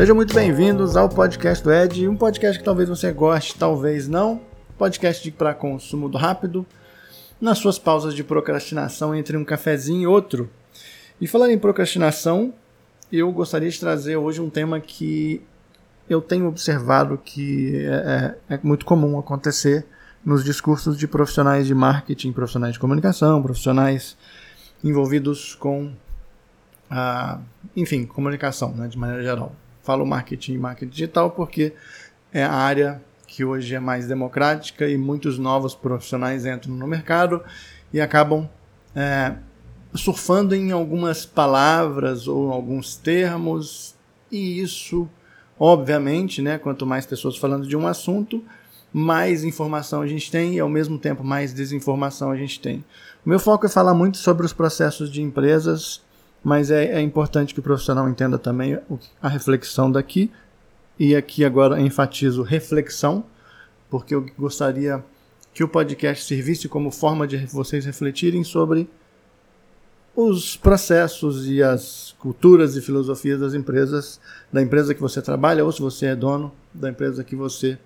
Sejam muito bem-vindos ao podcast do Ed, um podcast que talvez você goste, talvez não. Podcast para consumo rápido, nas suas pausas de procrastinação entre um cafezinho e outro. E falando em procrastinação, eu gostaria de trazer hoje um tema que eu tenho observado que é, é, é muito comum acontecer nos discursos de profissionais de marketing, profissionais de comunicação, profissionais envolvidos com a, enfim, comunicação, né, de maneira geral. Falo marketing e marketing digital porque é a área que hoje é mais democrática e muitos novos profissionais entram no mercado e acabam é, surfando em algumas palavras ou alguns termos e isso, obviamente, né, quanto mais pessoas falando de um assunto, mais informação a gente tem e ao mesmo tempo mais desinformação a gente tem. O meu foco é falar muito sobre os processos de empresas, mas é, é importante que o profissional entenda também a reflexão daqui. E aqui agora enfatizo reflexão, porque eu gostaria que o podcast servisse como forma de vocês refletirem sobre os processos e as culturas e filosofias das empresas, da empresa que você trabalha, ou se você é dono da empresa que você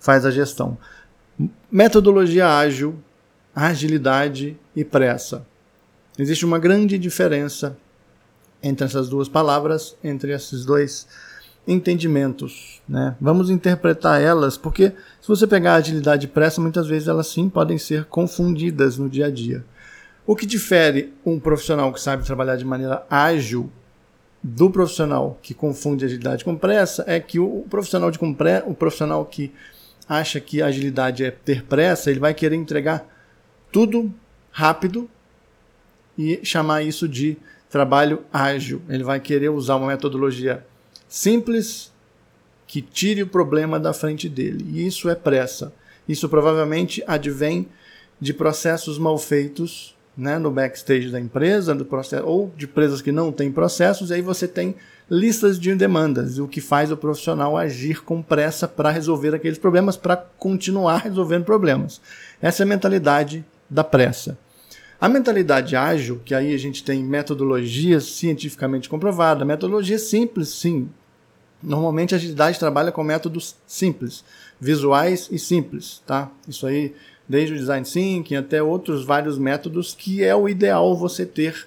faz a gestão. Metodologia ágil, agilidade e pressa. Existe uma grande diferença entre essas duas palavras, entre esses dois entendimentos. Né? Vamos interpretar elas, porque se você pegar agilidade e pressa, muitas vezes elas sim podem ser confundidas no dia a dia. O que difere um profissional que sabe trabalhar de maneira ágil do profissional que confunde agilidade com pressa é que o profissional de compre... o profissional que acha que agilidade é ter pressa, ele vai querer entregar tudo rápido e chamar isso de trabalho ágil. Ele vai querer usar uma metodologia simples que tire o problema da frente dele. E isso é pressa. Isso provavelmente advém de processos mal feitos né, no backstage da empresa, do processo, ou de empresas que não têm processos, e aí você tem listas de demandas, o que faz o profissional agir com pressa para resolver aqueles problemas, para continuar resolvendo problemas. Essa é a mentalidade da pressa. A mentalidade ágil, que aí a gente tem metodologia cientificamente comprovada, metodologia simples, sim. Normalmente a agilidade trabalha com métodos simples, visuais e simples, tá? Isso aí, desde o design thinking até outros vários métodos, que é o ideal você ter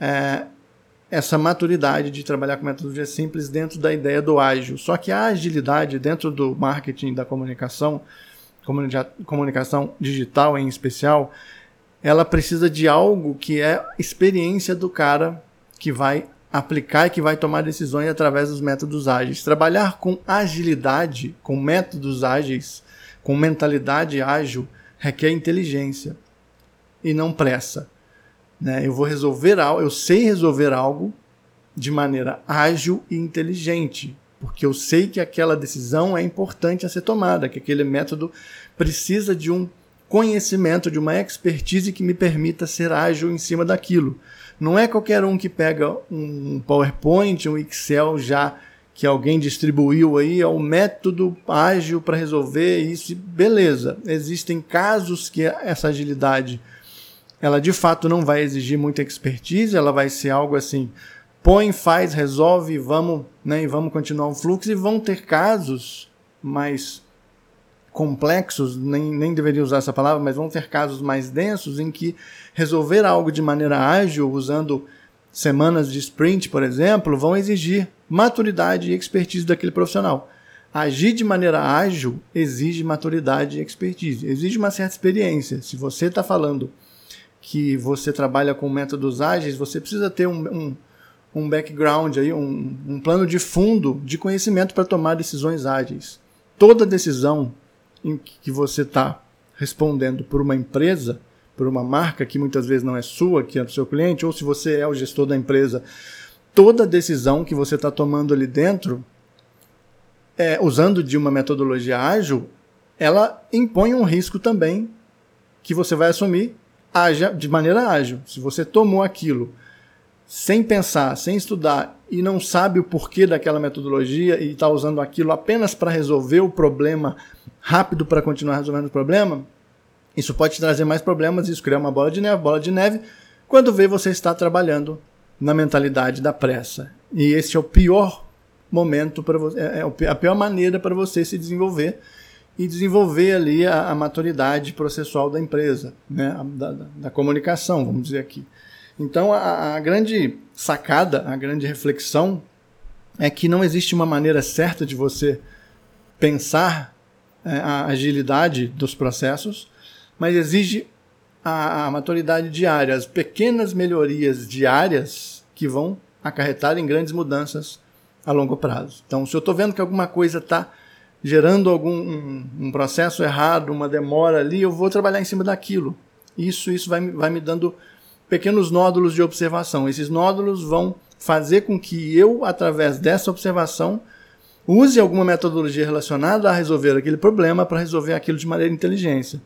é, essa maturidade de trabalhar com metodologia simples dentro da ideia do ágil. Só que a agilidade dentro do marketing da comunicação, comunicação digital em especial, ela precisa de algo que é experiência do cara que vai aplicar e que vai tomar decisões através dos métodos ágeis. Trabalhar com agilidade, com métodos ágeis, com mentalidade ágil, requer inteligência e não pressa. Né? Eu vou resolver algo, eu sei resolver algo de maneira ágil e inteligente, porque eu sei que aquela decisão é importante a ser tomada, que aquele método precisa de um conhecimento, de uma expertise que me permita ser ágil em cima daquilo. Não é qualquer um que pega um PowerPoint, um Excel já que alguém distribuiu aí, é o método ágil para resolver isso. Beleza, existem casos que essa agilidade ela de fato não vai exigir muita expertise, ela vai ser algo assim, põe, faz, resolve, vamos, né, e vamos continuar o fluxo e vão ter casos mais complexos, nem, nem deveria usar essa palavra, mas vão ter casos mais densos em que resolver algo de maneira ágil, usando semanas de sprint, por exemplo, vão exigir maturidade e expertise daquele profissional. Agir de maneira ágil exige maturidade e expertise, exige uma certa experiência. Se você está falando que você trabalha com métodos ágeis, você precisa ter um, um, um background, aí, um, um plano de fundo de conhecimento para tomar decisões ágeis. Toda decisão em que você está respondendo por uma empresa, por uma marca que muitas vezes não é sua, que é do seu cliente, ou se você é o gestor da empresa, toda decisão que você está tomando ali dentro, é, usando de uma metodologia ágil, ela impõe um risco também que você vai assumir haja de maneira ágil. Se você tomou aquilo sem pensar, sem estudar e não sabe o porquê daquela metodologia e está usando aquilo apenas para resolver o problema rápido para continuar resolvendo o problema, isso pode te trazer mais problemas e isso criar uma bola de neve, bola de neve, quando vê você está trabalhando na mentalidade da pressa. E esse é o pior momento para você, é, é a pior maneira para você se desenvolver e desenvolver ali a, a maturidade processual da empresa, né? da, da, da comunicação, vamos dizer aqui. Então, a, a, grande sacada, a grande reflexão é que não existe uma maneira certa de você pensar é, a agilidade dos processos, mas exige a, a maturidade diária, as pequenas melhorias diárias que vão acarretar em grandes mudanças a longo prazo. Então, se eu estou vendo que alguma coisa está gerando algum um, um, processo errado, uma demora ali, eu vou trabalhar em cima daquilo. Isso, isso vai, vai me dando pequenos nódulos de observação. Esses nódulos vão fazer com que eu, através dessa observação, use alguma metodologia relacionada a resolver aquele problema para resolver aquilo de maneira inteligente.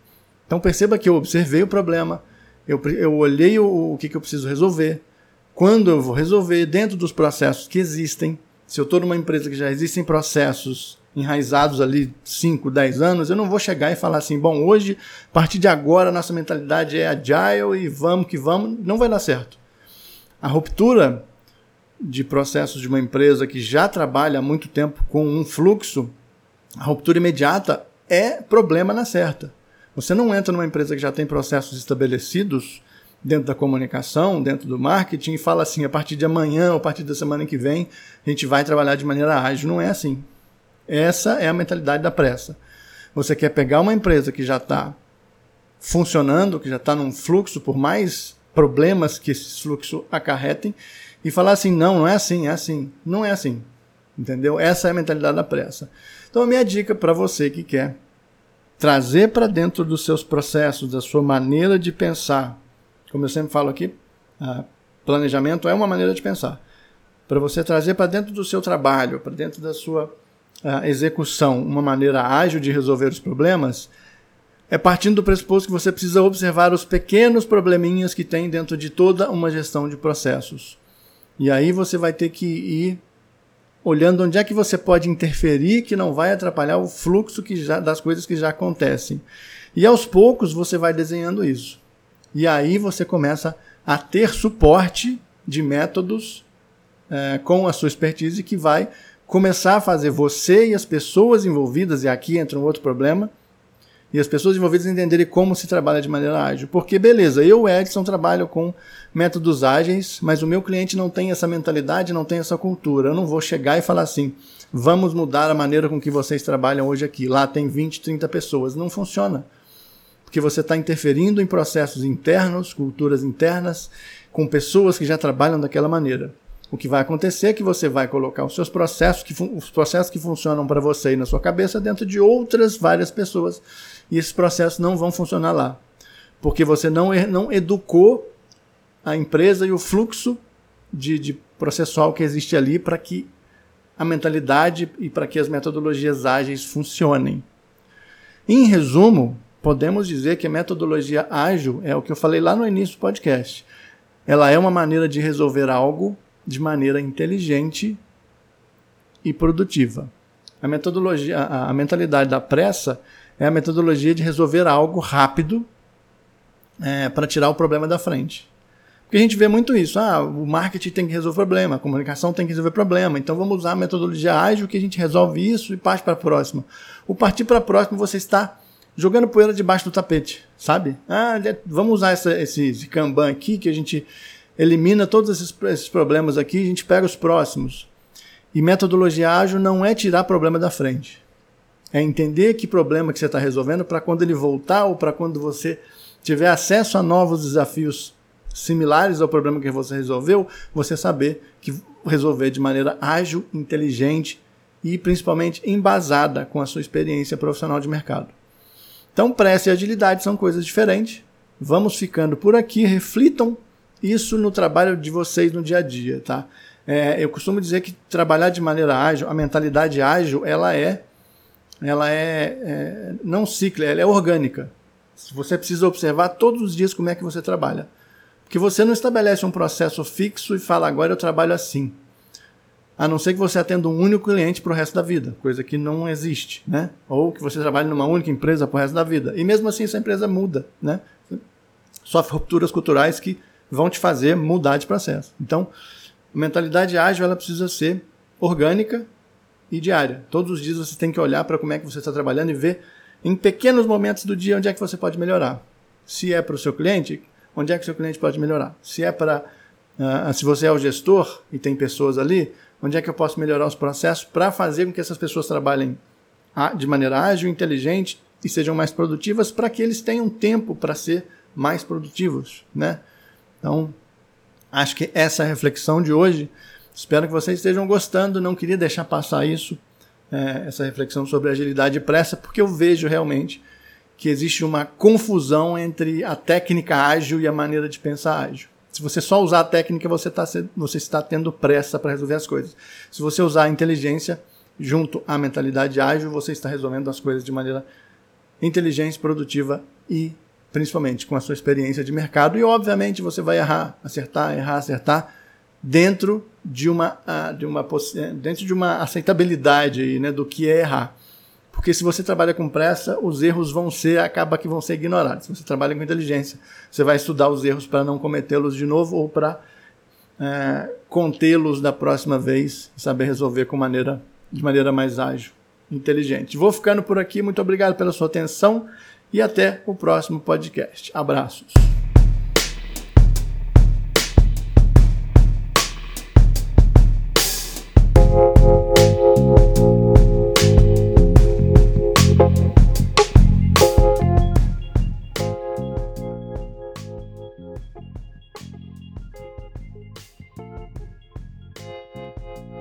Então perceba que eu observei o problema, eu, eu olhei o, o que, que eu preciso resolver, quando eu vou resolver, dentro dos processos que existem. Se eu estou numa empresa que já existem processos enraizados ali 5, 10 anos, eu não vou chegar e falar assim, bom, hoje, a partir de agora, nossa mentalidade é agile e vamos que vamos, não vai dar certo. A ruptura de processos de uma empresa que já trabalha há muito tempo com um fluxo, a ruptura imediata é problema na certa. Você não entra numa empresa que já tem processos estabelecidos dentro da comunicação, dentro do marketing, e fala assim: a partir de amanhã ou a partir da semana que vem, a gente vai trabalhar de maneira ágil. Não é assim. Essa é a mentalidade da pressa. Você quer pegar uma empresa que já está funcionando, que já está num fluxo, por mais problemas que esse fluxo acarretem, e falar assim: não, não é assim, é assim. Não é assim. Entendeu? Essa é a mentalidade da pressa. Então, a minha dica para você que quer trazer para dentro dos seus processos, da sua maneira de pensar, como eu sempre falo aqui, planejamento é uma maneira de pensar. Para você trazer para dentro do seu trabalho, para dentro da sua uh, execução, uma maneira ágil de resolver os problemas, é partindo do pressuposto que você precisa observar os pequenos probleminhas que tem dentro de toda uma gestão de processos. E aí você vai ter que ir olhando onde é que você pode interferir que não vai atrapalhar o fluxo que já, das coisas que já acontecem. E aos poucos você vai desenhando isso. E aí você começa a ter suporte de métodos é, com a sua expertise que vai começar a fazer você e as pessoas envolvidas, e aqui entra um outro problema, e as pessoas envolvidas entenderem como se trabalha de maneira ágil. Porque, beleza, eu, Edson, trabalho com métodos ágeis, mas o meu cliente não tem essa mentalidade, não tem essa cultura. Eu não vou chegar e falar assim, vamos mudar a maneira com que vocês trabalham hoje aqui. Lá tem 20, 30 pessoas. Não funciona. Porque você está interferindo em processos internos, culturas internas, com pessoas que já trabalham daquela maneira. O que vai acontecer é que você vai colocar os seus processos, que os processos que funcionam para você e na sua cabeça dentro de outras várias pessoas. E esses processos não vão funcionar lá. Porque você não, não educou a empresa e o fluxo de, de processual que existe ali para que a mentalidade e para que as metodologias ágeis funcionem. Em resumo, podemos dizer que a metodologia ágil é o que eu falei lá no início do podcast. Ela é uma maneira de resolver algo de maneira inteligente e produtiva. A metodologia, a, a mentalidade da pressa é a metodologia de resolver algo rápido é, para tirar o problema da frente. Porque a gente vê muito isso. Ah, o marketing tem que resolver problema, a comunicação tem que resolver problema. Então vamos usar a metodologia ágil que a gente resolve isso e parte para a próxima. O partir para a próxima você está jogando poeira debaixo do tapete, sabe? Ah, vamos usar essa, esse, esse Kanban aqui que a gente elimina todos esses, esses problemas aqui a gente pega os próximos. E metodologia ágil não é tirar problema da frente. É entender que problema que você está resolvendo para quando ele voltar ou para quando você tiver acesso a novos desafios similares ao problema que você resolveu, você saber que resolver de maneira ágil, inteligente e principalmente embasada com a sua experiência profissional de mercado. Então, pressa e agilidade são coisas diferentes. Vamos ficando por aqui, reflitam isso no trabalho de vocês no dia a dia, tá? É, eu costumo dizer que trabalhar de maneira ágil, a mentalidade ágil, ela é, ela é, é não cíclica, ela é orgânica. Você precisa observar todos os dias como é que você trabalha. Porque você não estabelece um processo fixo e fala, agora eu trabalho assim. A não ser que você atenda um único cliente para o resto da vida, coisa que não existe, né? Ou que você trabalhe numa única empresa para o resto da vida. E mesmo assim essa empresa muda, né? Sofre rupturas culturais que vão te fazer mudar de processo. Então, a mentalidade ágil ela precisa ser orgânica e diária. Todos os dias você tem que olhar para como é que você está trabalhando e ver em pequenos momentos do dia onde é que você pode melhorar. Se é para o seu cliente, onde é que o seu cliente pode melhorar? Se é para. Uh, se você é o gestor e tem pessoas ali, onde é que eu posso melhorar os processos para fazer com que essas pessoas trabalhem de maneira ágil, inteligente e sejam mais produtivas para que eles tenham tempo para ser mais produtivos, né? Então, acho que essa é reflexão de hoje, espero que vocês estejam gostando, não queria deixar passar isso, é, essa reflexão sobre agilidade e pressa, porque eu vejo realmente que existe uma confusão entre a técnica ágil e a maneira de pensar ágil. Se você só usar a técnica, você, tá, você está tendo pressa para resolver as coisas. Se você usar a inteligência junto à mentalidade ágil, você está resolvendo as coisas de maneira inteligente, produtiva e principalmente com a sua experiência de mercado. E obviamente você vai errar, acertar, errar, acertar dentro de uma, ah, de uma, dentro de uma aceitabilidade né, do que é errar. Porque se você trabalha com pressa, os erros vão ser, acaba que vão ser ignorados. Se você trabalha com inteligência, você vai estudar os erros para não cometê-los de novo ou para é, contê-los da próxima vez e saber resolver com maneira, de maneira mais ágil, inteligente. Vou ficando por aqui. Muito obrigado pela sua atenção e até o próximo podcast. Abraços.